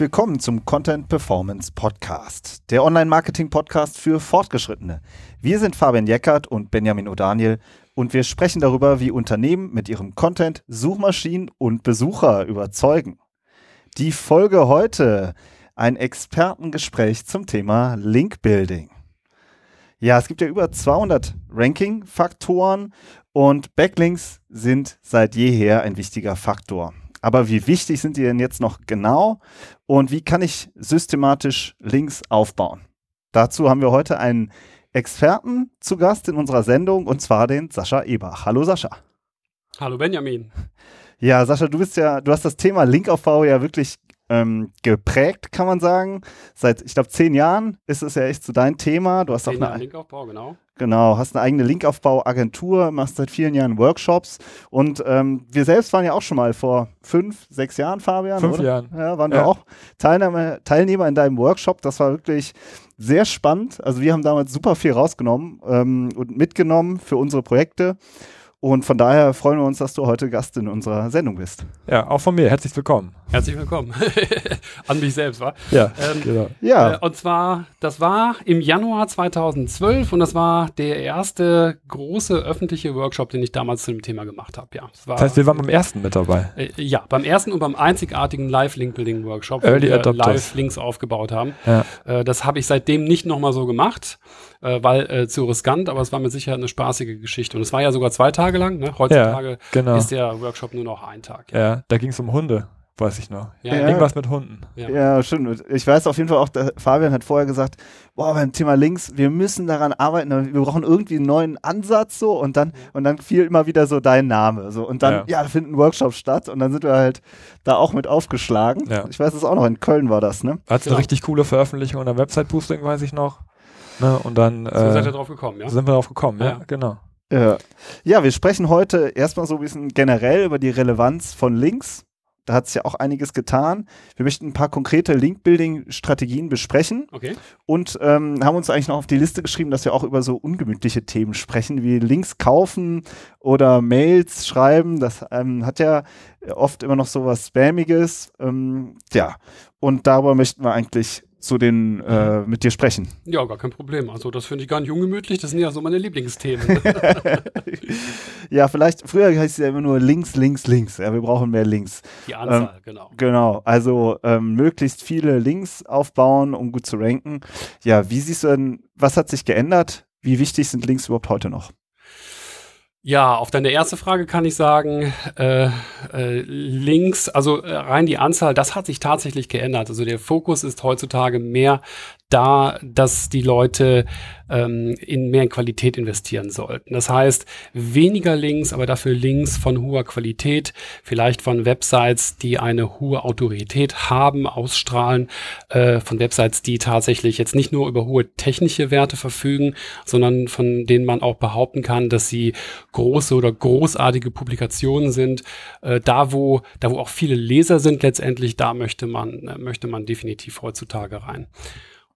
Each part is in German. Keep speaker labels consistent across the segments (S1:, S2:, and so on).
S1: Willkommen zum Content Performance Podcast, der Online-Marketing-Podcast für Fortgeschrittene. Wir sind Fabian Jeckert und Benjamin O'Daniel und wir sprechen darüber, wie Unternehmen mit ihrem Content Suchmaschinen und Besucher überzeugen. Die Folge heute, ein Expertengespräch zum Thema Link-Building. Ja, es gibt ja über 200 Ranking-Faktoren und Backlinks sind seit jeher ein wichtiger Faktor. Aber wie wichtig sind die denn jetzt noch genau und wie kann ich systematisch Links aufbauen? Dazu haben wir heute einen Experten zu Gast in unserer Sendung und zwar den Sascha Ebach. Hallo Sascha.
S2: Hallo Benjamin.
S1: Ja, Sascha, du bist ja, du hast das Thema Linkaufbau ja wirklich ähm, geprägt, kann man sagen. Seit, ich glaube, zehn Jahren ist es ja echt so dein Thema. Du hast zehn auch eine
S2: Linkaufbau, genau.
S1: Genau, hast eine eigene Linkaufbauagentur, machst seit vielen Jahren Workshops und ähm, wir selbst waren ja auch schon mal vor fünf, sechs Jahren, Fabian.
S3: Fünf
S1: oder?
S3: Jahren.
S1: Ja, waren ja. wir auch Teilnehmer, Teilnehmer in deinem Workshop. Das war wirklich sehr spannend. Also wir haben damals super viel rausgenommen ähm, und mitgenommen für unsere Projekte. Und von daher freuen wir uns, dass du heute Gast in unserer Sendung bist.
S3: Ja, auch von mir. Herzlich willkommen.
S2: Herzlich willkommen. An mich selbst, wa?
S3: Ja, ähm, genau.
S2: Ja. Äh, und zwar, das war im Januar 2012 und das war der erste große öffentliche Workshop, den ich damals zu dem Thema gemacht habe. Ja,
S3: das, das heißt, wir waren beim ersten mit dabei.
S2: Äh, ja, beim ersten und beim einzigartigen Live-Link-Building-Workshop,
S3: wo wir
S2: Live-Links aufgebaut haben. Ja. Äh, das habe ich seitdem nicht nochmal so gemacht äh, weil äh, zu riskant, aber es war mit Sicherheit eine spaßige Geschichte. Und es war ja sogar zwei Tage lang. Ne? Heutzutage
S3: ja, genau.
S2: ist der Workshop nur noch ein Tag.
S3: Ja, ja da ging es um Hunde weiß ich noch. Ja, ja. Irgendwas mit Hunden.
S1: Ja. ja, stimmt. Ich weiß auf jeden Fall auch, Fabian hat vorher gesagt, boah, beim Thema Links, wir müssen daran arbeiten, wir brauchen irgendwie einen neuen Ansatz so und dann, und dann fiel immer wieder so dein Name. So. Und dann, ja, ja da findet ein Workshop statt und dann sind wir halt da auch mit aufgeschlagen. Ja. Ich weiß es auch noch, in Köln war das, ne?
S3: Hat genau. eine richtig coole Veröffentlichung und ein Website-Boosting, weiß ich noch. Ne? Und dann
S2: so äh, seid ihr drauf gekommen, ja?
S3: sind wir drauf gekommen, ja, ja genau.
S1: Ja. ja, wir sprechen heute erstmal so ein bisschen generell über die Relevanz von Links. Da hat es ja auch einiges getan. Wir möchten ein paar konkrete Link-Building-Strategien besprechen
S2: okay.
S1: und ähm, haben uns eigentlich noch auf die Liste geschrieben, dass wir auch über so ungemütliche Themen sprechen, wie Links kaufen oder Mails schreiben. Das ähm, hat ja oft immer noch so was Spammiges. Ähm, ja, und darüber möchten wir eigentlich zu den äh, mit dir sprechen.
S2: Ja, gar kein Problem. Also das finde ich gar nicht ungemütlich. Das sind ja so meine Lieblingsthemen.
S1: ja, vielleicht, früher heißt es ja immer nur links, links, links. Ja, wir brauchen mehr Links.
S2: Die Anzahl, ähm, genau.
S1: Genau. Also ähm, möglichst viele Links aufbauen, um gut zu ranken. Ja, wie siehst du denn, was hat sich geändert? Wie wichtig sind Links überhaupt heute noch?
S2: Ja, auf deine erste Frage kann ich sagen, äh, äh, links, also äh, rein die Anzahl, das hat sich tatsächlich geändert. Also der Fokus ist heutzutage mehr da, dass die Leute ähm, in mehr Qualität investieren sollten. Das heißt, weniger Links, aber dafür Links von hoher Qualität, vielleicht von Websites, die eine hohe Autorität haben, ausstrahlen, äh, von Websites, die tatsächlich jetzt nicht nur über hohe technische Werte verfügen, sondern von denen man auch behaupten kann, dass sie große oder großartige Publikationen sind. Äh, da, wo, da wo auch viele Leser sind letztendlich, da möchte man, äh, möchte man definitiv heutzutage rein.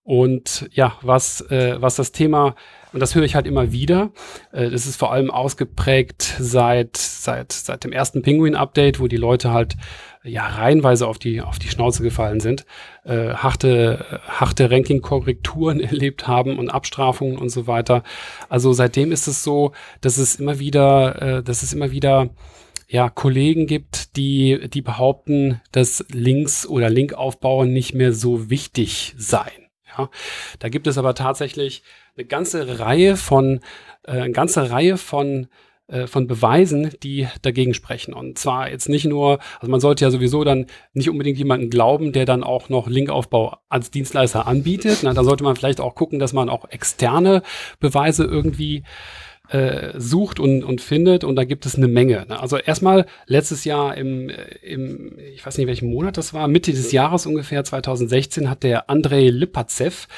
S2: Und ja, was, äh, was das Thema, und das höre ich halt immer wieder, äh, das ist vor allem ausgeprägt seit, seit, seit dem ersten Penguin-Update, wo die Leute halt ja reihenweise auf die, auf die Schnauze gefallen sind, äh, harte, harte Ranking-Korrekturen erlebt haben und Abstrafungen und so weiter. Also seitdem ist es so, dass es immer wieder, äh, dass es immer wieder ja, Kollegen gibt, die, die behaupten, dass Links oder Linkaufbau nicht mehr so wichtig seien. Ja, da gibt es aber tatsächlich eine ganze Reihe von, äh, eine ganze Reihe von äh, von Beweisen, die dagegen sprechen. Und zwar jetzt nicht nur, also man sollte ja sowieso dann nicht unbedingt jemanden glauben, der dann auch noch Linkaufbau als Dienstleister anbietet. Na, da sollte man vielleicht auch gucken, dass man auch externe Beweise irgendwie äh, sucht und, und findet und da gibt es eine Menge. Ne? Also erstmal letztes Jahr im, im, ich weiß nicht welchen Monat das war, Mitte des Jahres ungefähr 2016 hat der Andrei Lipatzev,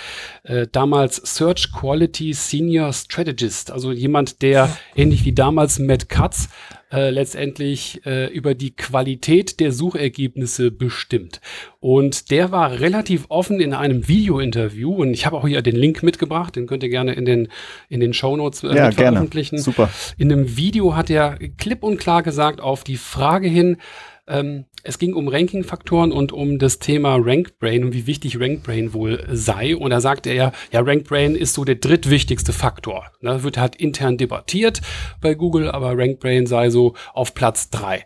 S2: äh, damals Search Quality Senior Strategist, also jemand, der ähnlich wie damals Matt Katz äh, letztendlich äh, über die Qualität der Suchergebnisse bestimmt. Und der war relativ offen in einem Video-Interview und ich habe auch hier den Link mitgebracht, den könnt ihr gerne in den, in den Shownotes äh,
S1: ja, veröffentlichen.
S2: Super. In einem Video hat er klipp und klar gesagt auf die Frage hin, ähm, es ging um Ranking-Faktoren und um das Thema RankBrain und wie wichtig RankBrain wohl sei. Und da sagte er, ja, RankBrain ist so der drittwichtigste Faktor. Da wird halt intern debattiert bei Google, aber RankBrain sei so auf Platz drei.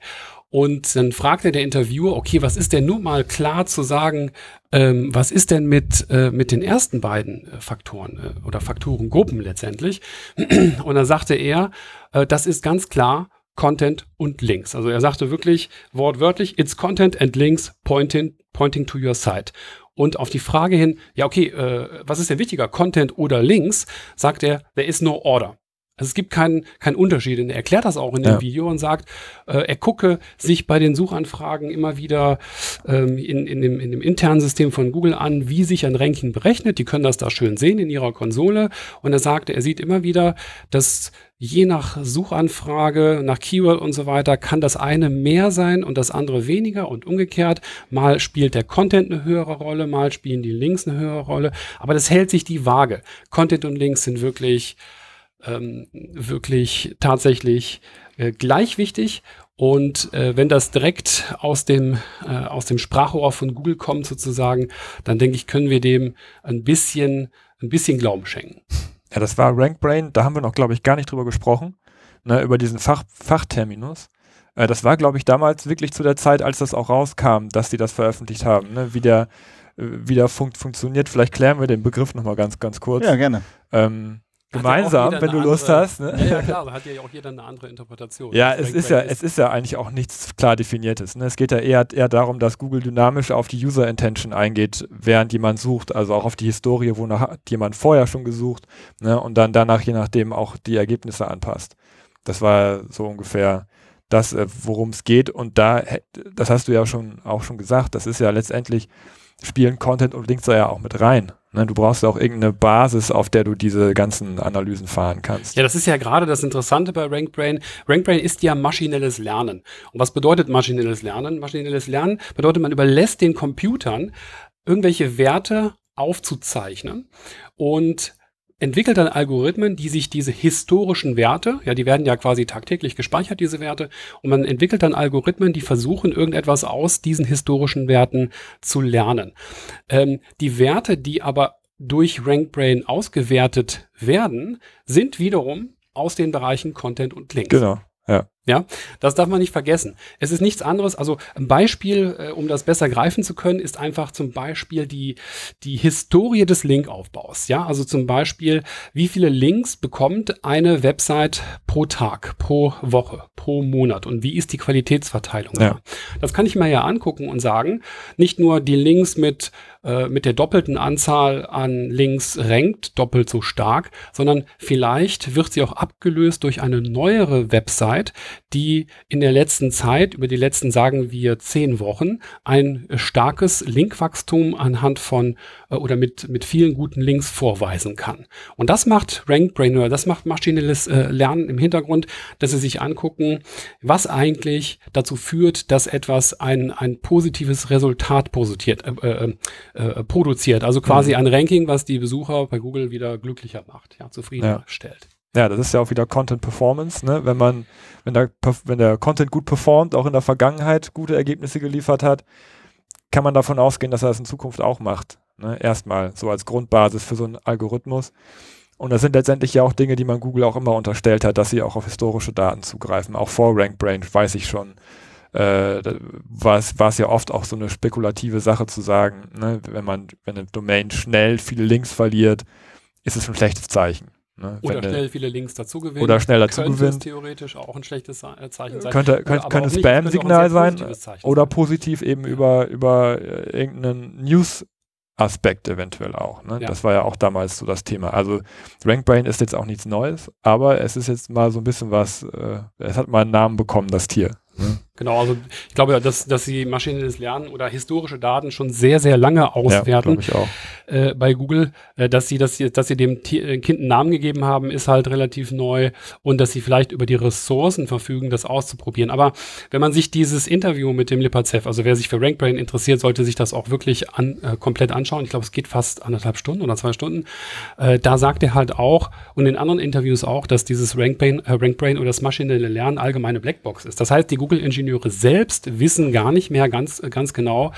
S2: Und dann fragte der Interviewer, okay, was ist denn nur mal klar zu sagen, ähm, was ist denn mit, äh, mit den ersten beiden äh, Faktoren äh, oder Faktorengruppen letztendlich? Und dann sagte er, äh, das ist ganz klar Content und Links. Also er sagte wirklich wortwörtlich, it's Content and Links pointing, pointing to your site. Und auf die Frage hin, ja, okay, äh, was ist denn wichtiger, Content oder Links, sagt er, there is no order. Also es gibt keinen keinen Unterschied. Und er erklärt das auch in dem ja. Video und sagt, äh, er gucke sich bei den Suchanfragen immer wieder ähm, in, in, dem, in dem internen System von Google an, wie sich ein Ranking berechnet. Die können das da schön sehen in ihrer Konsole. Und er sagte, er sieht immer wieder, dass je nach Suchanfrage, nach Keyword und so weiter, kann das eine mehr sein und das andere weniger und umgekehrt. Mal spielt der Content eine höhere Rolle, mal spielen die Links eine höhere Rolle. Aber das hält sich die Waage. Content und Links sind wirklich ähm, wirklich tatsächlich äh, gleich wichtig. Und äh, wenn das direkt aus dem, äh, aus dem Sprachrohr von Google kommt sozusagen, dann denke ich, können wir dem ein bisschen, ein bisschen Glauben schenken.
S3: Ja, das war RankBrain, da haben wir noch, glaube ich, gar nicht drüber gesprochen, ne, über diesen Fach, Fachterminus. Äh, das war, glaube ich, damals wirklich zu der Zeit, als das auch rauskam, dass die das veröffentlicht haben, ne, wie der, äh, wie der fun funktioniert. Vielleicht klären wir den Begriff nochmal ganz, ganz kurz.
S1: Ja, gerne.
S3: Ähm, gemeinsam, wenn du andere, Lust hast. Ne?
S2: Ja, ja, klar, da hat ja auch jeder eine andere Interpretation.
S3: Ja, es ist ja, ist. es ist ja eigentlich auch nichts klar definiertes. Ne? Es geht ja eher, eher darum, dass Google dynamisch auf die User Intention eingeht, während jemand sucht, also auch auf die Historie, wonach hat jemand vorher schon gesucht ne? und dann danach je nachdem auch die Ergebnisse anpasst. Das war so ungefähr das, äh, worum es geht. Und da, das hast du ja schon auch schon gesagt, das ist ja letztendlich spielen Content und Links da ja auch mit rein. Ne, du brauchst auch irgendeine Basis, auf der du diese ganzen Analysen fahren kannst.
S2: Ja, das ist ja gerade das Interessante bei RankBrain. RankBrain ist ja maschinelles Lernen. Und was bedeutet maschinelles Lernen? Maschinelles Lernen bedeutet, man überlässt den Computern irgendwelche Werte aufzuzeichnen und entwickelt dann Algorithmen, die sich diese historischen Werte, ja, die werden ja quasi tagtäglich gespeichert, diese Werte, und man entwickelt dann Algorithmen, die versuchen, irgendetwas aus diesen historischen Werten zu lernen. Ähm, die Werte, die aber durch RankBrain ausgewertet werden, sind wiederum aus den Bereichen Content und Links.
S3: Genau. Ja.
S2: Das darf man nicht vergessen. Es ist nichts anderes. Also ein Beispiel, äh, um das besser greifen zu können, ist einfach zum Beispiel die, die Historie des Linkaufbaus. Ja, also zum Beispiel, wie viele Links bekommt eine Website pro Tag, pro Woche, pro Monat und wie ist die Qualitätsverteilung? Ja. Das kann ich mir ja angucken und sagen, nicht nur die Links mit äh, mit der doppelten Anzahl an Links rankt, doppelt so stark, sondern vielleicht wird sie auch abgelöst durch eine neuere Website, die in der letzten Zeit, über die letzten sagen wir zehn Wochen, ein starkes Linkwachstum anhand von äh, oder mit, mit vielen guten Links vorweisen kann. Und das macht RankBrain oder das macht maschinelles äh, Lernen im Hintergrund, dass sie sich angucken, was eigentlich dazu führt, dass etwas ein, ein positives Resultat positiert, äh, äh, äh, produziert. Also quasi mhm. ein Ranking, was die Besucher bei Google wieder glücklicher macht, ja, zufriedenstellt.
S3: Ja. ja, das ist ja auch wieder Content Performance, ne? Wenn man, wenn der, wenn der Content gut performt, auch in der Vergangenheit gute Ergebnisse geliefert hat, kann man davon ausgehen, dass er das in Zukunft auch macht. Ne? Erstmal so als Grundbasis für so einen Algorithmus. Und das sind letztendlich ja auch Dinge, die man Google auch immer unterstellt hat, dass sie auch auf historische Daten zugreifen. Auch vor RankBrain weiß ich schon, äh, war es ja oft auch so eine spekulative Sache zu sagen, ne, wenn man, wenn eine Domain schnell viele Links verliert, ist es ein schlechtes Zeichen.
S2: Ne? Oder wenn schnell viele Links dazu gewinnen.
S3: Oder schnell dazu könnte
S2: gewinnen. theoretisch auch ein schlechtes äh, Zeichen sein.
S3: Könnte, könnte, könnte Spam-Signal sein. Oder positiv eben ja. über, über äh, irgendeinen News- Aspekt eventuell auch. Ne? Ja. Das war ja auch damals so das Thema. Also RankBrain ist jetzt auch nichts Neues, aber es ist jetzt mal so ein bisschen was, äh, es hat mal einen Namen bekommen, das Tier.
S2: Ne? Genau, also ich glaube, dass, dass sie maschinelles Lernen oder historische Daten schon sehr, sehr lange auswerten
S3: ja, ich auch.
S2: Äh, bei Google. Äh, dass sie, dass sie, dass sie dem T äh, Kind einen Namen gegeben haben, ist halt relativ neu und dass sie vielleicht über die Ressourcen verfügen, das auszuprobieren. Aber wenn man sich dieses Interview mit dem Lipazev, also wer sich für RankBrain interessiert, sollte sich das auch wirklich an, äh, komplett anschauen. Ich glaube, es geht fast anderthalb Stunden oder zwei Stunden. Äh, da sagt er halt auch und in anderen Interviews auch, dass dieses RankBrain, äh, RankBrain oder das maschinelle Lernen allgemeine Blackbox ist. Das heißt, die Google-Ingenieure Ingenieure selbst wissen gar nicht mehr ganz, ganz genau,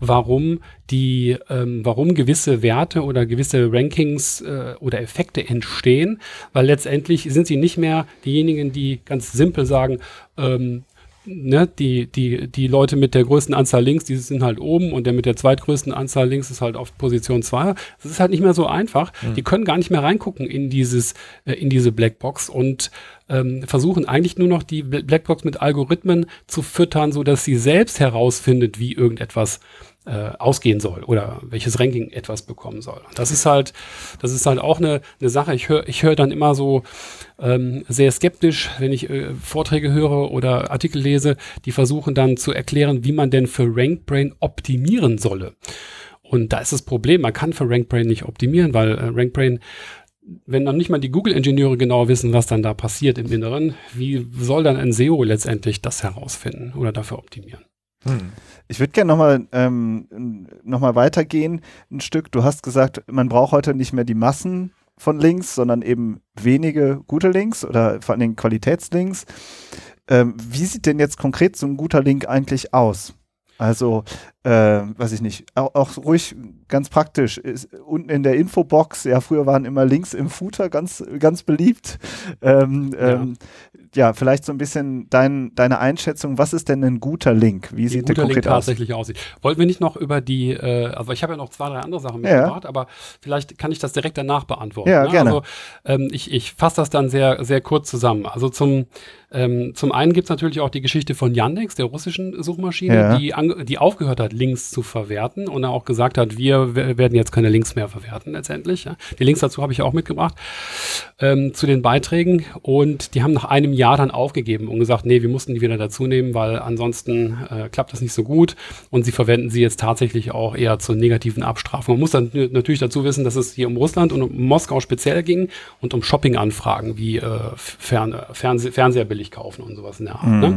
S2: warum die, ähm, warum gewisse Werte oder gewisse Rankings äh, oder Effekte entstehen, weil letztendlich sind sie nicht mehr diejenigen, die ganz simpel sagen, ähm, ne, die, die, die Leute mit der größten Anzahl Links, die sind halt oben und der mit der zweitgrößten Anzahl Links ist halt auf Position 2. Das ist halt nicht mehr so einfach. Mhm. Die können gar nicht mehr reingucken in dieses, äh, in diese Blackbox und ähm, versuchen eigentlich nur noch die Blackbox mit Algorithmen zu füttern, so dass sie selbst herausfindet, wie irgendetwas äh, ausgehen soll oder welches Ranking etwas bekommen soll. Das ist halt, das ist halt auch eine, eine Sache. Ich höre ich hör dann immer so ähm, sehr skeptisch, wenn ich äh, Vorträge höre oder Artikel lese, die versuchen dann zu erklären, wie man denn für RankBrain optimieren solle. Und da ist das Problem, man kann für RankBrain nicht optimieren, weil äh, RankBrain wenn noch nicht mal die Google-Ingenieure genau wissen, was dann da passiert im Inneren, wie soll dann ein SEO letztendlich das herausfinden oder dafür optimieren?
S1: Hm. Ich würde gerne nochmal ähm, noch weitergehen ein Stück. Du hast gesagt, man braucht heute nicht mehr die Massen von Links, sondern eben wenige gute Links oder vor allen Dingen Qualitätslinks. Ähm, wie sieht denn jetzt konkret so ein guter Link eigentlich aus? Also, äh, weiß ich nicht, auch, auch, ruhig ganz praktisch. Ist, unten in der Infobox, ja, früher waren immer Links im Footer ganz, ganz beliebt. Ähm, ja. Ähm, ja, vielleicht so ein bisschen dein, deine Einschätzung, was ist denn ein guter Link? Wie, sieht der konkret Link
S2: aus? tatsächlich aussieht. Wollten wir nicht noch über die, äh, also ich habe ja noch zwei, drei andere Sachen mitgebracht, ja. aber vielleicht kann ich das direkt danach beantworten.
S1: Ja, ne? gerne.
S2: Also ähm, ich, ich fasse das dann sehr, sehr kurz zusammen. Also zum, ähm, zum einen gibt es natürlich auch die Geschichte von Yandex, der russischen Suchmaschine, ja. die, die aufgehört hat, Links zu verwerten und auch gesagt hat, wir werden jetzt keine Links mehr verwerten letztendlich. Ja. Die Links dazu habe ich auch mitgebracht ähm, zu den Beiträgen und die haben nach einem Jahr dann aufgegeben und gesagt, nee, wir mussten die wieder dazu nehmen, weil ansonsten äh, klappt das nicht so gut und sie verwenden sie jetzt tatsächlich auch eher zur negativen Abstrafung. Man muss dann natürlich dazu wissen, dass es hier um Russland und um Moskau speziell ging und um Shopping-Anfragen wie äh, Fern Fernseh Fernseher billig kaufen und sowas in der Art. Ne? Mhm. Ne?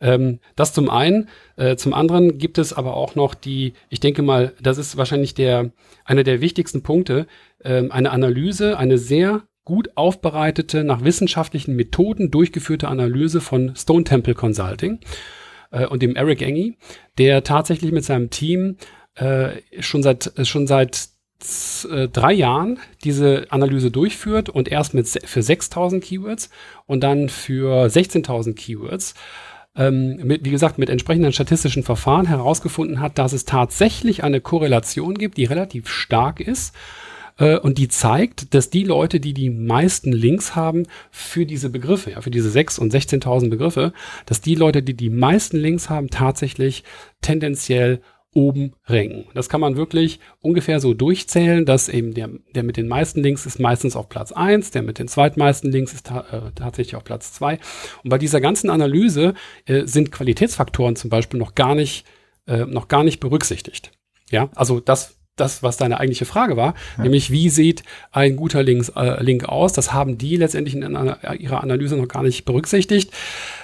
S2: Ähm, das zum einen. Äh, zum anderen gibt es aber auch noch die, ich denke mal, das ist wahrscheinlich der, einer der wichtigsten Punkte, ähm, eine Analyse, eine sehr gut aufbereitete, nach wissenschaftlichen Methoden durchgeführte Analyse von Stone Temple Consulting äh, und dem Eric Engie, der tatsächlich mit seinem Team äh, schon seit schon seit äh, drei Jahren diese Analyse durchführt und erst mit für 6000 Keywords und dann für 16.000 Keywords ähm, mit, wie gesagt, mit entsprechenden statistischen Verfahren herausgefunden hat, dass es tatsächlich eine Korrelation gibt, die relativ stark ist äh, und die zeigt, dass die Leute, die die meisten Links haben für diese Begriffe, ja, für diese 6 und 16.000 Begriffe, dass die Leute, die die meisten Links haben, tatsächlich tendenziell oben ranken. Das kann man wirklich ungefähr so durchzählen, dass eben der, der mit den meisten Links ist meistens auf Platz eins, der mit den zweitmeisten Links ist ta äh, tatsächlich auf Platz zwei. Und bei dieser ganzen Analyse äh, sind Qualitätsfaktoren zum Beispiel noch gar nicht, äh, noch gar nicht berücksichtigt. Ja, also das das, was deine eigentliche Frage war, ja. nämlich wie sieht ein guter Links, äh, Link aus? Das haben die letztendlich in einer, ihrer Analyse noch gar nicht berücksichtigt.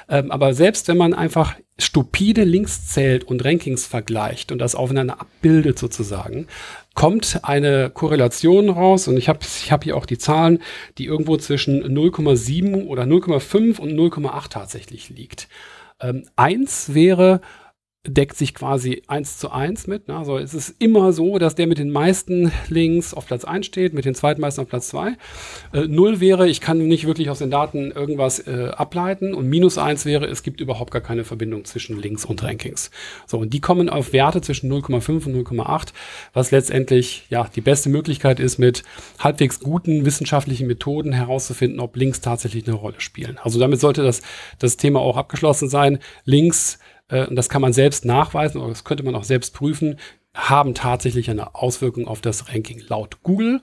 S2: Ähm, aber selbst wenn man einfach stupide Links zählt und Rankings vergleicht und das aufeinander abbildet sozusagen, kommt eine Korrelation raus und ich habe ich hab hier auch die Zahlen, die irgendwo zwischen 0,7 oder 0,5 und 0,8 tatsächlich liegt. Ähm, eins wäre deckt sich quasi eins zu eins mit. Ne? Also es ist immer so, dass der mit den meisten Links auf Platz eins steht, mit den zweitmeisten auf Platz zwei. Äh, Null wäre, ich kann nicht wirklich aus den Daten irgendwas äh, ableiten und minus eins wäre, es gibt überhaupt gar keine Verbindung zwischen Links und Rankings. So, und die kommen auf Werte zwischen 0,5 und 0,8, was letztendlich ja die beste Möglichkeit ist, mit halbwegs guten wissenschaftlichen Methoden herauszufinden, ob Links tatsächlich eine Rolle spielen. Also damit sollte das, das Thema auch abgeschlossen sein. Links äh, und das kann man selbst nachweisen oder das könnte man auch selbst prüfen, haben tatsächlich eine Auswirkung auf das Ranking. Laut Google,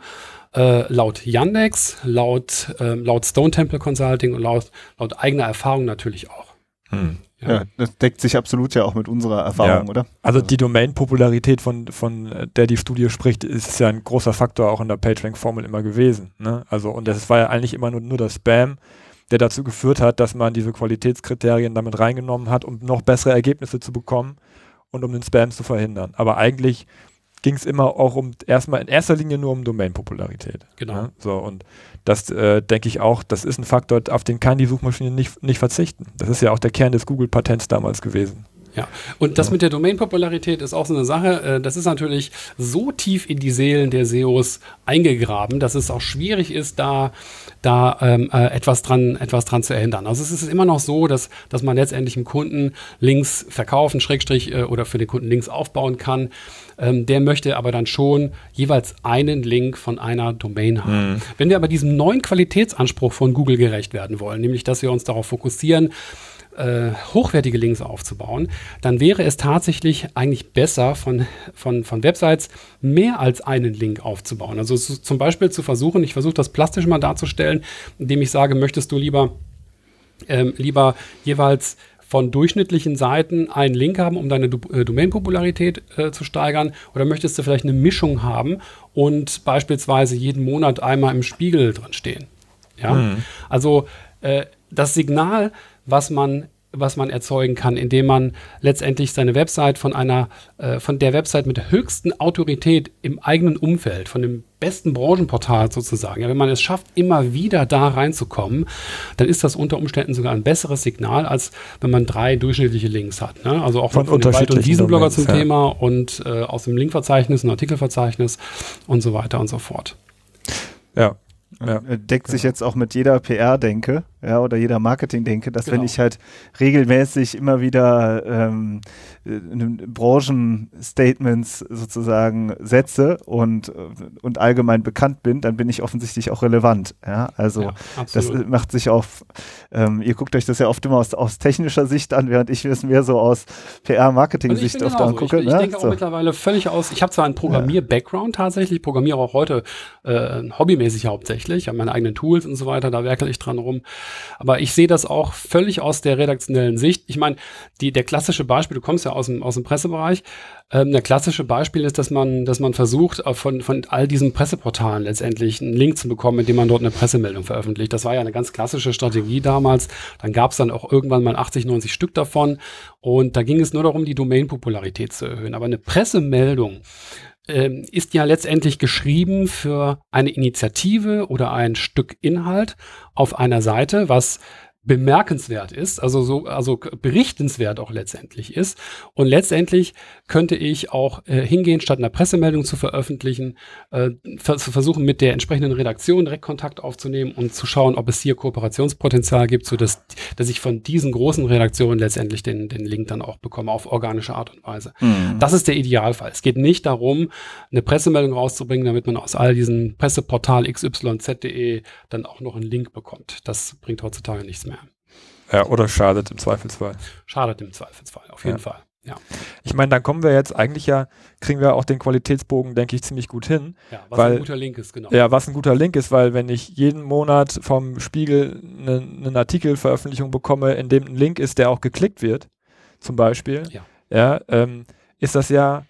S2: äh, laut Yandex, laut, äh, laut Stone Temple Consulting und laut, laut eigener Erfahrung natürlich auch.
S1: Hm. Ja. ja. das deckt sich absolut ja auch mit unserer Erfahrung, ja. oder?
S3: Also die Domain-Popularität, von, von der die Studie spricht, ist ja ein großer Faktor auch in der PageRank-Formel immer gewesen. Ne? Also, und das war ja eigentlich immer nur, nur das Spam der dazu geführt hat, dass man diese Qualitätskriterien damit reingenommen hat, um noch bessere Ergebnisse zu bekommen und um den Spam zu verhindern. Aber eigentlich ging es immer auch um erstmal in erster Linie nur um Domain-Popularität.
S2: Genau.
S3: Ja, so und das äh, denke ich auch, das ist ein Faktor, auf den kann die Suchmaschine nicht, nicht verzichten. Das ist ja auch der Kern des Google-Patents damals gewesen.
S2: Ja, und das mit der Domain-Popularität ist auch so eine Sache. Äh, das ist natürlich so tief in die Seelen der SEOs eingegraben, dass es auch schwierig ist, da, da ähm, äh, etwas, dran, etwas dran zu ändern. Also es ist immer noch so, dass, dass man letztendlich dem Kunden Links verkaufen, Schrägstrich äh, oder für den Kunden Links aufbauen kann. Ähm, der möchte aber dann schon jeweils einen Link von einer Domain haben. Mhm. Wenn wir aber diesem neuen Qualitätsanspruch von Google gerecht werden wollen, nämlich dass wir uns darauf fokussieren, äh, hochwertige Links aufzubauen, dann wäre es tatsächlich eigentlich besser, von, von, von Websites mehr als einen Link aufzubauen. Also zum Beispiel zu versuchen, ich versuche das plastisch mal darzustellen, indem ich sage, möchtest du lieber, ähm, lieber jeweils von durchschnittlichen Seiten einen Link haben, um deine äh, Domain-Popularität äh, zu steigern? Oder möchtest du vielleicht eine Mischung haben und beispielsweise jeden Monat einmal im Spiegel drin stehen? Ja, mhm. also äh, das Signal was man was man erzeugen kann, indem man letztendlich seine Website von einer, äh, von der Website mit der höchsten Autorität im eigenen Umfeld, von dem besten Branchenportal sozusagen, ja, wenn man es schafft, immer wieder da reinzukommen, dann ist das unter Umständen sogar ein besseres Signal, als wenn man drei durchschnittliche Links hat. Ne? Also auch
S3: von, von Wald- und
S2: Wiesenblogger zum ja. Thema und äh, aus dem Linkverzeichnis, ein Artikelverzeichnis und so weiter und so fort.
S3: Ja,
S1: ja, äh, deckt genau. sich jetzt auch mit jeder PR-Denke, ja, oder jeder Marketing-Denke, dass genau. wenn ich halt regelmäßig immer wieder ähm, äh, Branchenstatements sozusagen setze und, und allgemein bekannt bin, dann bin ich offensichtlich auch relevant. Ja, also ja, das macht sich auch, ähm, ihr guckt euch das ja oft immer aus, aus technischer Sicht an, während ich es mehr so aus PR-Marketing-Sicht
S2: also
S1: oft angucke.
S2: Ich, ich ne? denke so. auch mittlerweile völlig aus, ich habe zwar einen Programmier-Background tatsächlich, programmiere auch heute äh, hobbymäßig hauptsächlich, ich habe meine eigenen Tools und so weiter, da werkel ich dran rum. Aber ich sehe das auch völlig aus der redaktionellen Sicht. Ich meine, die, der klassische Beispiel, du kommst ja aus dem, aus dem Pressebereich, ähm, der klassische Beispiel ist, dass man, dass man versucht, von, von all diesen Presseportalen letztendlich einen Link zu bekommen, indem man dort eine Pressemeldung veröffentlicht. Das war ja eine ganz klassische Strategie damals. Dann gab es dann auch irgendwann mal 80, 90 Stück davon. Und da ging es nur darum, die Domain-Popularität zu erhöhen. Aber eine Pressemeldung ähm, ist ja letztendlich geschrieben für eine Initiative oder ein Stück Inhalt auf einer Seite, was bemerkenswert ist, also so, also berichtenswert auch letztendlich ist. Und letztendlich könnte ich auch äh, hingehen, statt einer Pressemeldung zu veröffentlichen, äh, zu versuchen, mit der entsprechenden Redaktion direkt Kontakt aufzunehmen und zu schauen, ob es hier Kooperationspotenzial gibt, so dass, dass ich von diesen großen Redaktionen letztendlich den, den Link dann auch bekomme auf organische Art und Weise. Mhm. Das ist der Idealfall. Es geht nicht darum, eine Pressemeldung rauszubringen, damit man aus all diesen Presseportal xyz.de dann auch noch einen Link bekommt. Das bringt heutzutage nichts mehr.
S3: Ja, oder schadet im Zweifelsfall.
S2: Schadet im Zweifelsfall, auf jeden ja. Fall. Ja.
S3: Ich meine, dann kommen wir jetzt eigentlich ja, kriegen wir auch den Qualitätsbogen, denke ich, ziemlich gut hin.
S2: Ja,
S3: was weil,
S2: ein guter Link ist, genau.
S3: Ja, was ein guter Link ist, weil wenn ich jeden Monat vom Spiegel eine, eine Artikelveröffentlichung bekomme, in dem ein Link ist, der auch geklickt wird, zum Beispiel, ja, ja ähm, ist das ja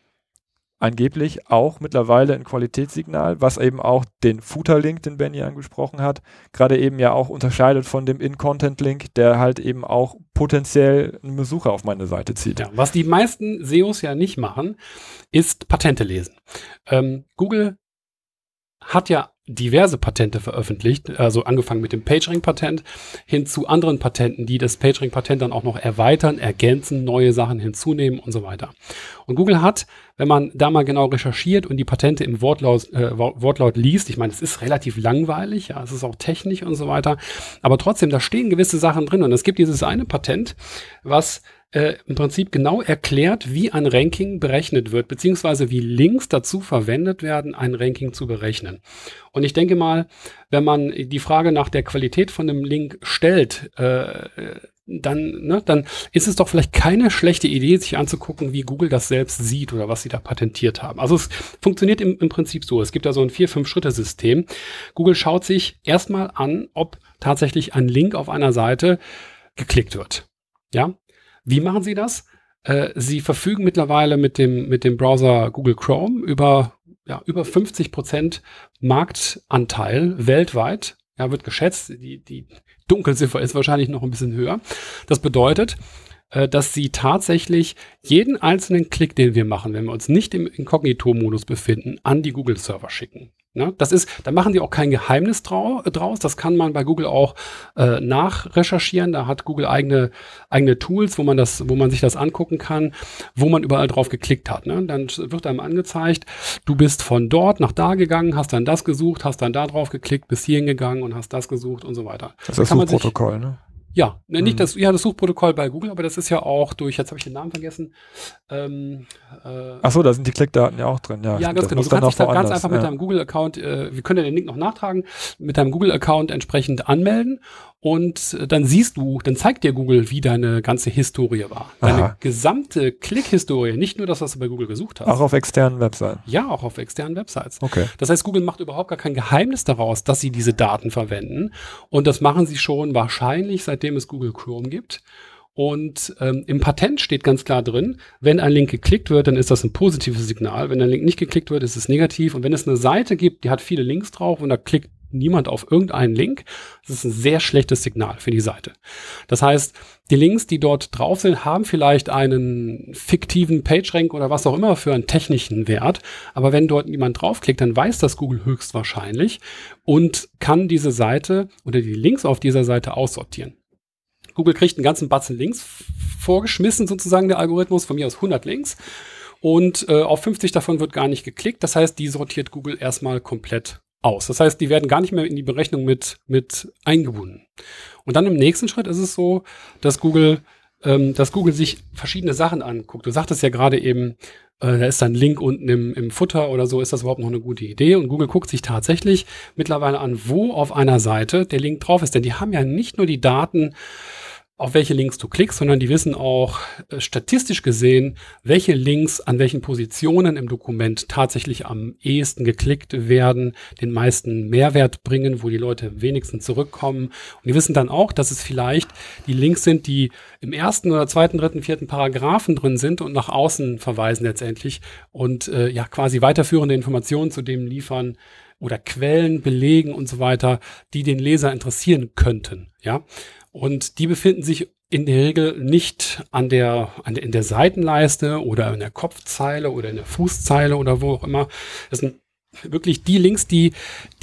S3: angeblich auch mittlerweile ein Qualitätssignal, was eben auch den Footer-Link, den Benny angesprochen hat, gerade eben ja auch unterscheidet von dem In-Content-Link, der halt eben auch potenziell einen Besucher auf meine Seite zieht.
S2: Ja, was die meisten SEOs ja nicht machen, ist Patente lesen. Ähm, Google hat ja diverse Patente veröffentlicht, also angefangen mit dem PageRank-Patent hin zu anderen Patenten, die das PageRank-Patent dann auch noch erweitern, ergänzen, neue Sachen hinzunehmen und so weiter. Und Google hat, wenn man da mal genau recherchiert und die Patente im Wortlaut, äh, Wortlaut liest, ich meine, es ist relativ langweilig, ja, es ist auch technisch und so weiter, aber trotzdem, da stehen gewisse Sachen drin und es gibt dieses eine Patent, was äh, im Prinzip genau erklärt, wie ein Ranking berechnet wird, beziehungsweise wie Links dazu verwendet werden, ein Ranking zu berechnen. Und ich denke mal, wenn man die Frage nach der Qualität von einem Link stellt, äh, dann, ne, dann ist es doch vielleicht keine schlechte Idee, sich anzugucken, wie Google das selbst sieht oder was sie da patentiert haben. Also es funktioniert im, im Prinzip so. Es gibt da so ein Vier-Fünf-Schritte-System. Google schaut sich erstmal an, ob tatsächlich ein Link auf einer Seite geklickt wird. Ja, wie machen Sie das? Äh, Sie verfügen mittlerweile mit dem, mit dem Browser Google Chrome über, ja, über 50 Prozent Marktanteil weltweit. Ja, wird geschätzt. Die, die Dunkelziffer ist wahrscheinlich noch ein bisschen höher. Das bedeutet, äh, dass sie tatsächlich jeden einzelnen Klick, den wir machen, wenn wir uns nicht im Inkognito-Modus befinden, an die Google-Server schicken. Ne? Das ist, da machen die auch kein Geheimnis drau draus. Das kann man bei Google auch äh, nachrecherchieren. Da hat Google eigene, eigene Tools, wo man das, wo man sich das angucken kann, wo man überall drauf geklickt hat. Ne? Dann wird einem angezeigt, du bist von dort nach da gegangen, hast dann das gesucht, hast dann da drauf geklickt, bist hierhin gegangen und hast das gesucht und so weiter.
S3: Das ist das Suchprotokoll, ne?
S2: Ja, ne, nicht mhm. das, ja, das Suchprotokoll bei Google, aber das ist ja auch durch, jetzt habe ich den Namen vergessen. Ähm,
S3: äh, Ach so, da sind die Klickdaten ja auch drin, ja.
S2: Ja, ganz genau. Du kannst dich da ganz einfach ja. mit deinem Google-Account, äh, wir können ja den Link noch nachtragen, mit deinem Google-Account entsprechend anmelden und dann siehst du, dann zeigt dir Google, wie deine ganze Historie war. Deine Aha. gesamte Klick-Historie, nicht nur das, was du bei Google gesucht hast.
S3: Auch auf externen Websites.
S2: Ja, auch auf externen Websites.
S3: Okay.
S2: Das heißt, Google macht überhaupt gar kein Geheimnis daraus, dass sie diese Daten verwenden. Und das machen sie schon wahrscheinlich, seitdem es Google Chrome gibt. Und ähm, im Patent steht ganz klar drin, wenn ein Link geklickt wird, dann ist das ein positives Signal. Wenn ein Link nicht geklickt wird, ist es negativ. Und wenn es eine Seite gibt, die hat viele Links drauf und da klickt niemand auf irgendeinen Link. Das ist ein sehr schlechtes Signal für die Seite. Das heißt, die Links, die dort drauf sind, haben vielleicht einen fiktiven PageRank oder was auch immer für einen technischen Wert. Aber wenn dort niemand draufklickt, dann weiß das Google höchstwahrscheinlich und kann diese Seite oder die Links auf dieser Seite aussortieren. Google kriegt einen ganzen Batzen Links vorgeschmissen, sozusagen der Algorithmus, von mir aus 100 Links. Und äh, auf 50 davon wird gar nicht geklickt. Das heißt, die sortiert Google erstmal komplett aus. Das heißt, die werden gar nicht mehr in die Berechnung mit, mit eingebunden. Und dann im nächsten Schritt ist es so, dass Google, ähm, dass Google sich verschiedene Sachen anguckt. Du sagtest ja gerade eben, äh, da ist ein Link unten im, im Futter oder so, ist das überhaupt noch eine gute Idee? Und Google guckt sich tatsächlich mittlerweile an, wo auf einer Seite der Link drauf ist. Denn die haben ja nicht nur die Daten auf welche Links du klickst, sondern die wissen auch äh, statistisch gesehen, welche Links an welchen Positionen im Dokument tatsächlich am ehesten geklickt werden, den meisten Mehrwert bringen, wo die Leute wenigstens zurückkommen. Und die wissen dann auch, dass es vielleicht die Links sind, die im ersten oder zweiten, dritten, vierten Paragraphen drin sind und nach außen verweisen letztendlich und äh, ja quasi weiterführende Informationen zu dem liefern, oder Quellen belegen und so weiter, die den Leser interessieren könnten. Ja, und die befinden sich in der Regel nicht an der, an der, in der Seitenleiste oder in der Kopfzeile oder in der Fußzeile oder wo auch immer. Das sind wirklich die Links, die,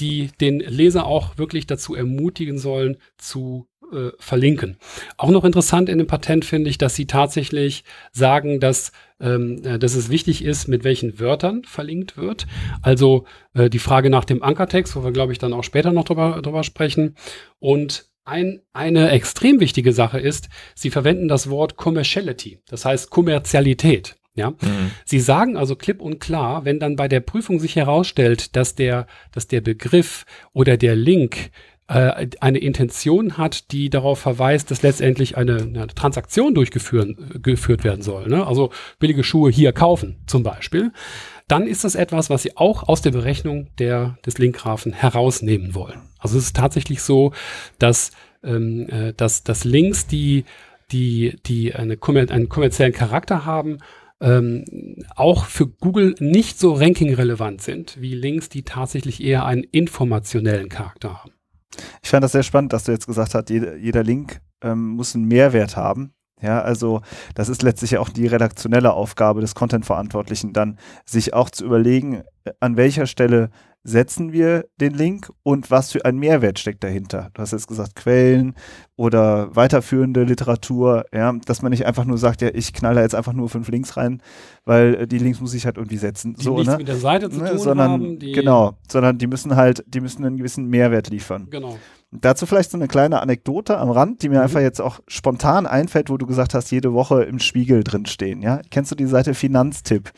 S2: die den Leser auch wirklich dazu ermutigen sollen, zu äh, verlinken. Auch noch interessant in dem Patent finde ich, dass sie tatsächlich sagen, dass, ähm, äh, dass es wichtig ist, mit welchen Wörtern verlinkt wird. Also äh, die Frage nach dem Ankertext, wo wir, glaube ich, dann auch später noch drüber, drüber sprechen. Und ein, eine extrem wichtige Sache ist, sie verwenden das Wort Commerciality, das heißt Kommerzialität. Ja, mhm. Sie sagen also klipp und klar, wenn dann bei der Prüfung sich herausstellt, dass der, dass der Begriff oder der Link äh, eine Intention hat, die darauf verweist, dass letztendlich eine, eine Transaktion durchgeführt werden soll. Ne? Also billige Schuhe hier kaufen zum Beispiel. Dann ist das etwas, was Sie auch aus der Berechnung der, des Linkgrafen herausnehmen wollen. Also es ist tatsächlich so, dass, ähm, äh, dass, dass Links, die, die, die eine einen kommerziellen Charakter haben, ähm, auch für Google nicht so ranking-relevant sind wie Links, die tatsächlich eher einen informationellen Charakter haben.
S1: Ich fand das sehr spannend, dass du jetzt gesagt hast, jeder, Link ähm, muss einen Mehrwert haben. Ja, also das ist letztlich auch die redaktionelle Aufgabe des Content-Verantwortlichen, dann sich auch zu überlegen, äh, an welcher Stelle setzen wir den Link und was für ein Mehrwert steckt dahinter. Du hast jetzt gesagt Quellen oder weiterführende Literatur, ja, dass man nicht einfach nur sagt, ja, ich knall da jetzt einfach nur fünf Links rein, weil äh, die Links muss ich halt irgendwie setzen.
S2: Die
S1: so,
S2: nichts
S1: ne?
S2: mit der Seite zu
S1: ne?
S2: tun
S1: sondern,
S2: haben.
S1: genau, sondern die müssen halt, die müssen einen gewissen Mehrwert liefern.
S2: Genau.
S1: Dazu vielleicht so eine kleine Anekdote am Rand, die mir mhm. einfach jetzt auch spontan einfällt, wo du gesagt hast, jede Woche im Spiegel drinstehen. Ja? Kennst du die Seite Finanztipp?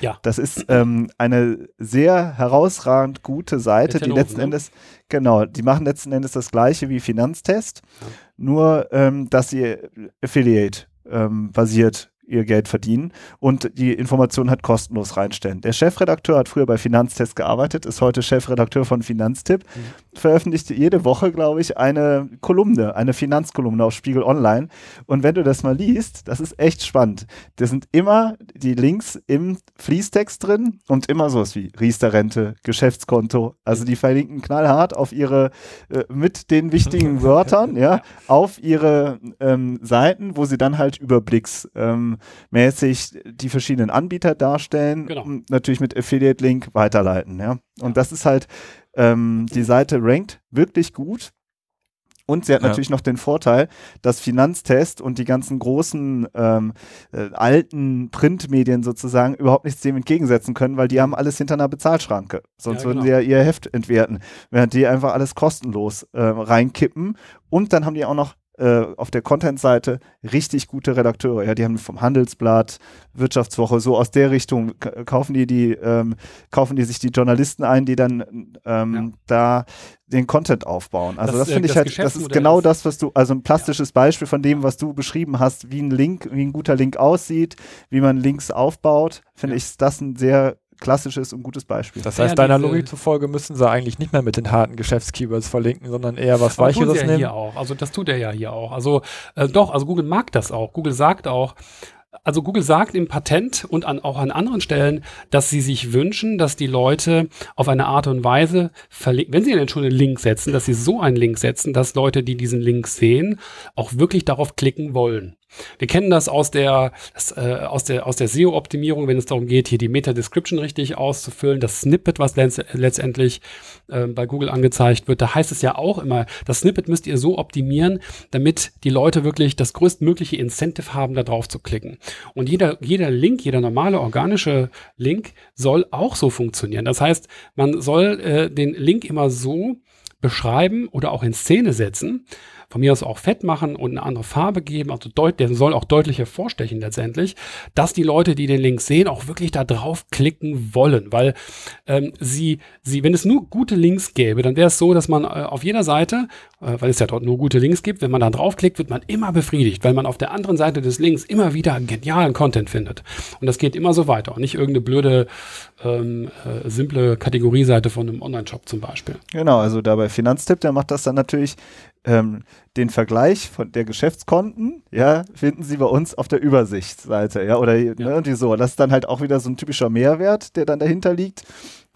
S2: Ja.
S1: Das ist ähm, eine sehr herausragend gute Seite, die letzten ne? Endes, genau, die machen letzten Endes das gleiche wie Finanztest, ja. nur ähm, dass sie Affiliate ähm, basiert ihr Geld verdienen und die Information halt kostenlos reinstellen. Der Chefredakteur hat früher bei Finanztest gearbeitet, ist heute Chefredakteur von Finanztipp, mhm. veröffentlicht jede Woche, glaube ich, eine Kolumne, eine Finanzkolumne auf Spiegel Online. Und wenn du das mal liest, das ist echt spannend. Da sind immer die Links im Fließtext drin und immer sowas wie Riester-Rente, Geschäftskonto. Also die verlinken knallhart auf ihre, äh, mit den wichtigen Wörtern, ja, auf ihre ähm, Seiten, wo sie dann halt überblicks ähm, mäßig die verschiedenen Anbieter darstellen genau. und natürlich mit Affiliate-Link weiterleiten. Ja? Und ja. das ist halt, ähm, die Seite rankt wirklich gut. Und sie hat ja. natürlich noch den Vorteil, dass Finanztest und die ganzen großen ähm, äh, alten Printmedien sozusagen überhaupt nichts dem entgegensetzen können, weil die haben alles hinter einer Bezahlschranke. Sonst ja, genau. würden sie ja ihr Heft entwerten, während die einfach alles kostenlos äh, reinkippen. Und dann haben die auch noch äh, auf der Content-Seite richtig gute Redakteure. Ja, die haben vom Handelsblatt, Wirtschaftswoche, so aus der Richtung kaufen die die ähm, kaufen die sich die Journalisten ein, die dann ähm, ja. da den Content aufbauen. Also das, das finde äh, ich halt, das ist genau ist das, was du, also ein plastisches ja. Beispiel von dem, was du beschrieben hast, wie ein Link, wie ein guter Link aussieht, wie man Links aufbaut, finde ja. ich das ein sehr klassisches und gutes Beispiel.
S3: Das heißt, ja, deiner Logik zufolge müssen sie eigentlich nicht mehr mit den harten Geschäftskeywords verlinken, sondern eher was Aber Weicheres
S2: ja
S3: nehmen.
S2: Hier auch. Also das tut er ja hier auch. Also äh, doch, also Google mag das auch. Google sagt auch, also Google sagt im Patent und an, auch an anderen Stellen, dass sie sich wünschen, dass die Leute auf eine Art und Weise verlinken, wenn sie denn schon einen Link setzen, dass sie so einen Link setzen, dass Leute, die diesen Link sehen, auch wirklich darauf klicken wollen. Wir kennen das aus der, das, äh, aus der, aus der SEO-Optimierung, wenn es darum geht, hier die Meta-Description richtig auszufüllen, das Snippet, was letztendlich äh, bei Google angezeigt wird. Da heißt es ja auch immer, das Snippet müsst ihr so optimieren, damit die Leute wirklich das größtmögliche Incentive haben, da drauf zu klicken. Und jeder, jeder Link, jeder normale organische Link soll auch so funktionieren. Das heißt, man soll äh, den Link immer so beschreiben oder auch in Szene setzen, von mir aus auch fett machen und eine andere Farbe geben, also deut der soll auch deutlich hervorstechen letztendlich, dass die Leute, die den Link sehen, auch wirklich da drauf klicken wollen, weil ähm, sie, sie, wenn es nur gute Links gäbe, dann wäre es so, dass man äh, auf jeder Seite, äh, weil es ja dort nur gute Links gibt, wenn man da draufklickt, wird man immer befriedigt, weil man auf der anderen Seite des Links immer wieder genialen Content findet. Und das geht immer so weiter und nicht irgendeine blöde, ähm, äh, simple Kategorieseite von einem Online-Shop zum Beispiel.
S1: Genau, also da bei Finanztipp, der macht das dann natürlich ähm, den Vergleich von der Geschäftskonten, ja, finden Sie bei uns auf der Übersichtsseite, ja, oder ja. Ne, irgendwie so. Das ist dann halt auch wieder so ein typischer Mehrwert, der dann dahinter liegt.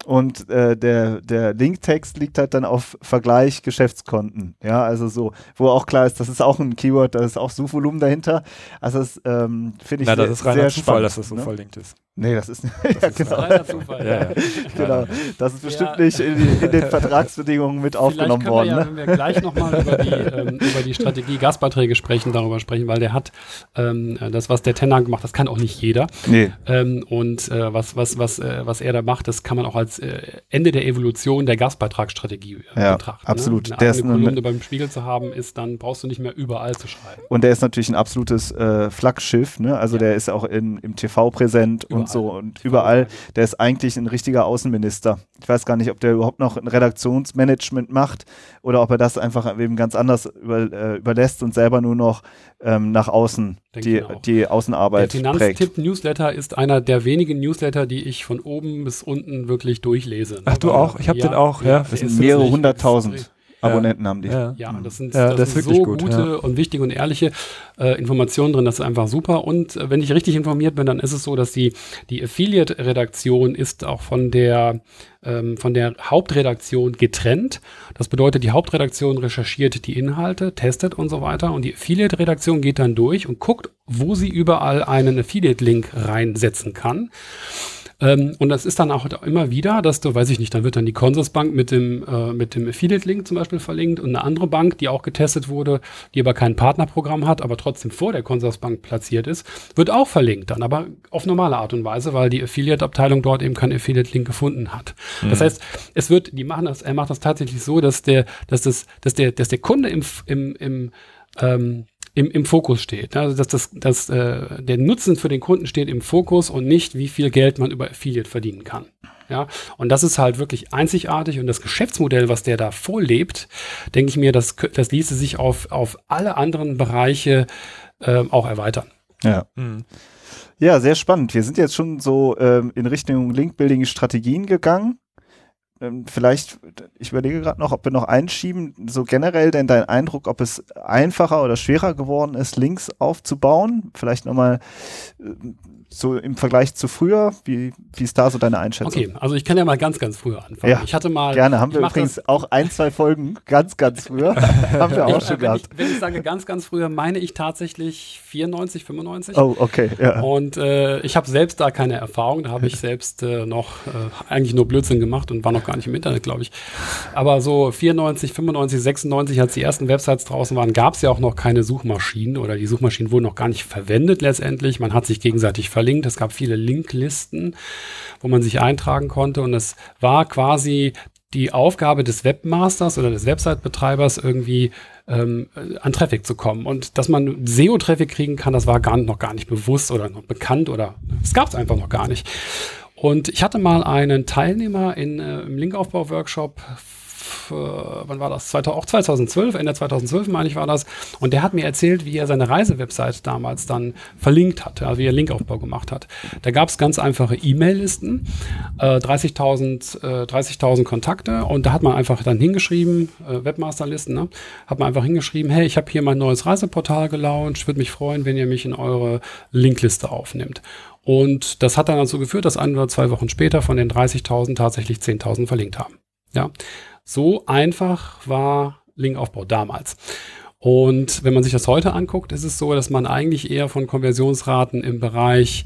S1: Und äh, der, der Linktext liegt halt dann auf Vergleich Geschäftskonten. Ja, also so, wo auch klar ist, das ist auch ein Keyword, da ist auch Suchvolumen dahinter. Also das ähm, finde ich
S3: Na,
S1: das
S3: sehr, ist reiner Zufall, spannend, dass das so ne? verlinkt ist.
S1: Nee, das ist, das ja, ist genau. Zufall. Ja, ja. genau. Das ist bestimmt ja. nicht in, die, in, den Vertragsbedingungen mit aufgenommen worden.
S2: Wir
S1: ja,
S2: ne? wenn wir gleich nochmal über, die, ähm, über die Strategie Gastbeiträge sprechen, darüber sprechen, weil der hat ähm, das, was der Tenor gemacht, das kann auch nicht jeder.
S1: Nee.
S2: Ähm, und äh, was, was, was, äh, was er da macht, das kann man auch als äh, Ende der Evolution der Gastbeitragsstrategie äh,
S1: ja,
S2: betrachten.
S1: Ne? Absolut.
S2: Ne? Eine der ist Kolumne eine, beim Spiegel zu haben, ist dann brauchst du nicht mehr überall zu schreiben.
S1: Und der ist natürlich ein absolutes äh, Flaggschiff, ne? Also der ist auch in, im TV präsent überall. und so und überall überall. Der ist eigentlich ein richtiger Außenminister. Ich weiß gar nicht, ob der überhaupt noch ein Redaktionsmanagement macht oder ob er das einfach eben ganz anders über, äh, überlässt und selber nur noch ähm, nach außen die, die Außenarbeit
S2: Der Finanztipp-Newsletter ist einer der wenigen Newsletter, die ich von oben bis unten wirklich durchlese.
S3: Ach, du auch? Ich habe ja, den auch, ja.
S1: Das sind mehrere hunderttausend. Abonnenten haben die.
S2: Ja, ja das sind, ja, das, das sind so gut, gute ja. und wichtige und ehrliche äh, Informationen drin. Das ist einfach super. Und äh, wenn ich richtig informiert bin, dann ist es so, dass die, die Affiliate-Redaktion ist auch von der, ähm, von der Hauptredaktion getrennt. Das bedeutet, die Hauptredaktion recherchiert die Inhalte, testet und so weiter. Und die Affiliate-Redaktion geht dann durch und guckt, wo sie überall einen Affiliate-Link reinsetzen kann. Ähm, und das ist dann auch immer wieder, dass du, weiß ich nicht, dann wird dann die Consorsbank mit dem, äh, mit dem Affiliate-Link zum Beispiel verlinkt und eine andere Bank, die auch getestet wurde, die aber kein Partnerprogramm hat, aber trotzdem vor der Consorsbank platziert ist, wird auch verlinkt dann, aber auf normale Art und Weise, weil die Affiliate-Abteilung dort eben keinen Affiliate-Link gefunden hat. Mhm. Das heißt, es wird, die machen das, er macht das tatsächlich so, dass der, dass das, dass der, dass der Kunde im, im, im ähm, im, im Fokus steht. Also dass das, dass, äh, der Nutzen für den Kunden steht im Fokus und nicht, wie viel Geld man über Affiliate verdienen kann. Ja, und das ist halt wirklich einzigartig und das Geschäftsmodell, was der da vorlebt, denke ich mir, das, das ließe sich auf, auf alle anderen Bereiche äh, auch erweitern.
S1: Ja. Mhm. Ja, sehr spannend. Wir sind jetzt schon so ähm, in Richtung Link-Building-Strategien gegangen. Ähm, vielleicht, ich überlege gerade noch, ob wir noch einschieben, so generell denn dein Eindruck, ob es einfacher oder schwerer geworden ist, Links aufzubauen? Vielleicht nochmal äh, so im Vergleich zu früher, wie, wie ist da so deine Einschätzung?
S2: Okay, also ich kann ja mal ganz, ganz früher anfangen.
S1: Ja,
S2: ich hatte mal.
S1: Gerne, haben wir übrigens auch ein, zwei Folgen ganz, ganz früher. haben wir auch
S2: ich,
S1: schon
S2: wenn
S1: gehabt.
S2: Ich, wenn ich sage ganz, ganz früher, meine ich tatsächlich 94, 95.
S1: Oh, okay, ja.
S2: Und äh, ich habe selbst da keine Erfahrung. Da habe ich selbst äh, noch äh, eigentlich nur Blödsinn gemacht und war noch gar nicht im Internet, glaube ich. Aber so 94, 95, 96, als die ersten Websites draußen waren, gab es ja auch noch keine Suchmaschinen oder die Suchmaschinen wurden noch gar nicht verwendet letztendlich. Man hat sich gegenseitig verlinkt. Es gab viele Linklisten, wo man sich eintragen konnte und es war quasi die Aufgabe des Webmasters oder des Website-Betreibers irgendwie ähm, an Traffic zu kommen. Und dass man SEO-Traffic kriegen kann, das war gar, noch gar nicht bewusst oder noch bekannt oder es gab es einfach noch gar nicht. Und ich hatte mal einen Teilnehmer in, äh, im Linkaufbau-Workshop wann war das? 2000, auch 2012, Ende 2012 meine ich war das. Und der hat mir erzählt, wie er seine Reisewebsite damals dann verlinkt hat, also wie er Linkaufbau gemacht hat. Da gab es ganz einfache E-Mail-Listen, äh, 30.000 äh, 30 Kontakte und da hat man einfach dann hingeschrieben, äh, Webmasterlisten, ne? hat man einfach hingeschrieben, hey, ich habe hier mein neues Reiseportal gelauncht, würde mich freuen, wenn ihr mich in eure Linkliste aufnimmt. Und das hat dann dazu geführt, dass ein oder zwei Wochen später von den 30.000 tatsächlich 10.000 verlinkt haben. Ja, so einfach war Linkaufbau damals. Und wenn man sich das heute anguckt, ist es so, dass man eigentlich eher von Konversionsraten im Bereich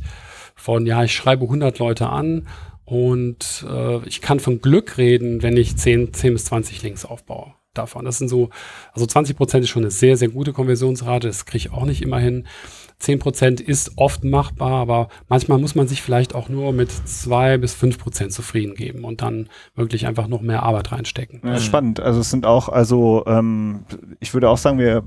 S2: von, ja, ich schreibe 100 Leute an und äh, ich kann von Glück reden, wenn ich 10, 10 bis 20 Links aufbaue davon. Das sind so, also 20 Prozent ist schon eine sehr, sehr gute Konversionsrate. Das kriege ich auch nicht immer hin. 10% ist oft machbar, aber manchmal muss man sich vielleicht auch nur mit 2 bis 5% zufrieden geben und dann wirklich einfach noch mehr Arbeit reinstecken.
S1: Ja, spannend. Also es sind auch, also ähm, ich würde auch sagen, wir,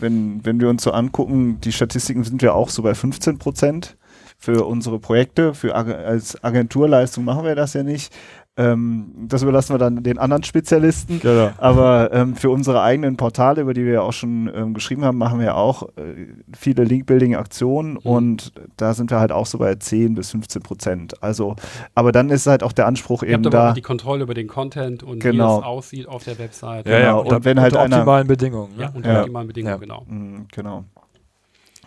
S1: wenn, wenn wir uns so angucken, die Statistiken sind wir auch so bei 15 Prozent für unsere Projekte. Für als Agenturleistung machen wir das ja nicht. Ähm, das überlassen wir dann den anderen Spezialisten.
S3: Genau.
S1: Aber ähm, für unsere eigenen Portale, über die wir ja auch schon ähm, geschrieben haben, machen wir auch äh, viele Link-Building-Aktionen mhm. und da sind wir halt auch so bei 10 bis 15 Prozent. Also, aber dann ist halt auch der Anspruch
S2: Ihr
S1: eben
S2: habt aber
S1: da.
S2: auch die Kontrolle über den Content und
S1: Genau.
S2: wie es aussieht auf der Website.
S3: Ja, ja,
S1: Genau,
S3: und,
S1: und
S3: und
S1: wenn halt
S3: unter
S1: einer-
S3: optimalen Bedingungen. Ne?
S2: Ja, unter
S1: Ja.
S2: optimalen Bedingungen,
S3: Ja.
S2: genau.
S1: Mhm, genau.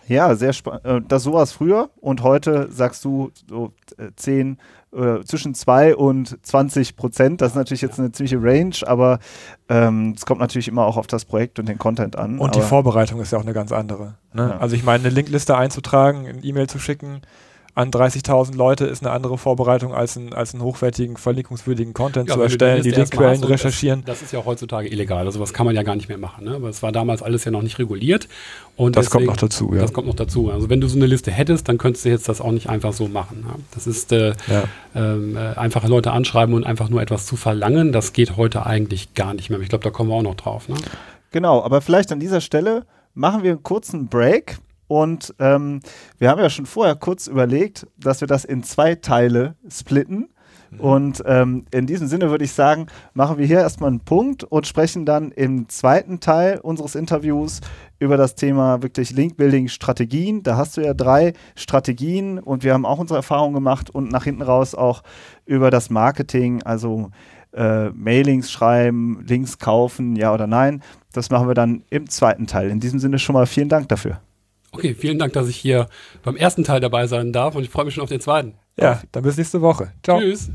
S1: Ja, sehr spannend. Äh, das sowas früher und heute sagst du so äh, 10 äh, zwischen 2 und 20 Prozent. Das ist natürlich jetzt eine ziemliche Range, aber ähm, es kommt natürlich immer auch auf das Projekt und den Content an.
S3: Und die Vorbereitung ist ja auch eine ganz andere. Ne?
S1: Ja.
S3: Also ich meine, eine Linkliste einzutragen, eine E-Mail zu schicken an 30.000 Leute ist eine andere Vorbereitung als, ein, als einen hochwertigen, verlinkungswürdigen Content
S2: Ja,
S3: zu erstellen, die Linkquellen
S2: und
S3: recherchieren.
S2: Das, das ist ja heutzutage illegal. Also was kann man ja gar nicht mehr machen. Ne? Aber es war damals alles ja noch nicht reguliert. Und
S3: Das kommt
S2: deswegen-
S3: noch dazu, ja.
S2: Das kommt noch dazu. Also wenn du so eine Liste hättest, dann könntest du jetzt das auch nicht einfach so machen. Ja? Das ist äh,
S3: Ja.
S2: ähm, äh, einfache Leute anschreiben und einfach nur etwas zu verlangen. Das geht heute eigentlich gar nicht mehr. Ich glaube, da kommen wir auch noch drauf. Ne?
S1: Genau, aber vielleicht an dieser Stelle machen wir einen kurzen Break. Und ähm, wir haben ja schon vorher kurz überlegt, dass wir das in zwei Teile splitten. Und ähm, in diesem Sinne würde ich sagen, machen wir hier erstmal einen Punkt und sprechen dann im zweiten Teil unseres Interviews über das Thema wirklich Link-Building-Strategien. Da hast du ja drei Strategien und wir haben auch unsere Erfahrungen gemacht und nach hinten raus auch über das Marketing, also äh, Mailings schreiben, Links kaufen, ja oder nein. Das machen wir dann im zweiten Teil. In diesem Sinne schon mal vielen Dank dafür.
S2: Okay, vielen Dank, dass ich hier beim ersten Teil dabei sein darf und ich freue mich schon auf den zweiten.
S3: ja, dann bis nächste Woche. Ciao.
S2: Tschüss.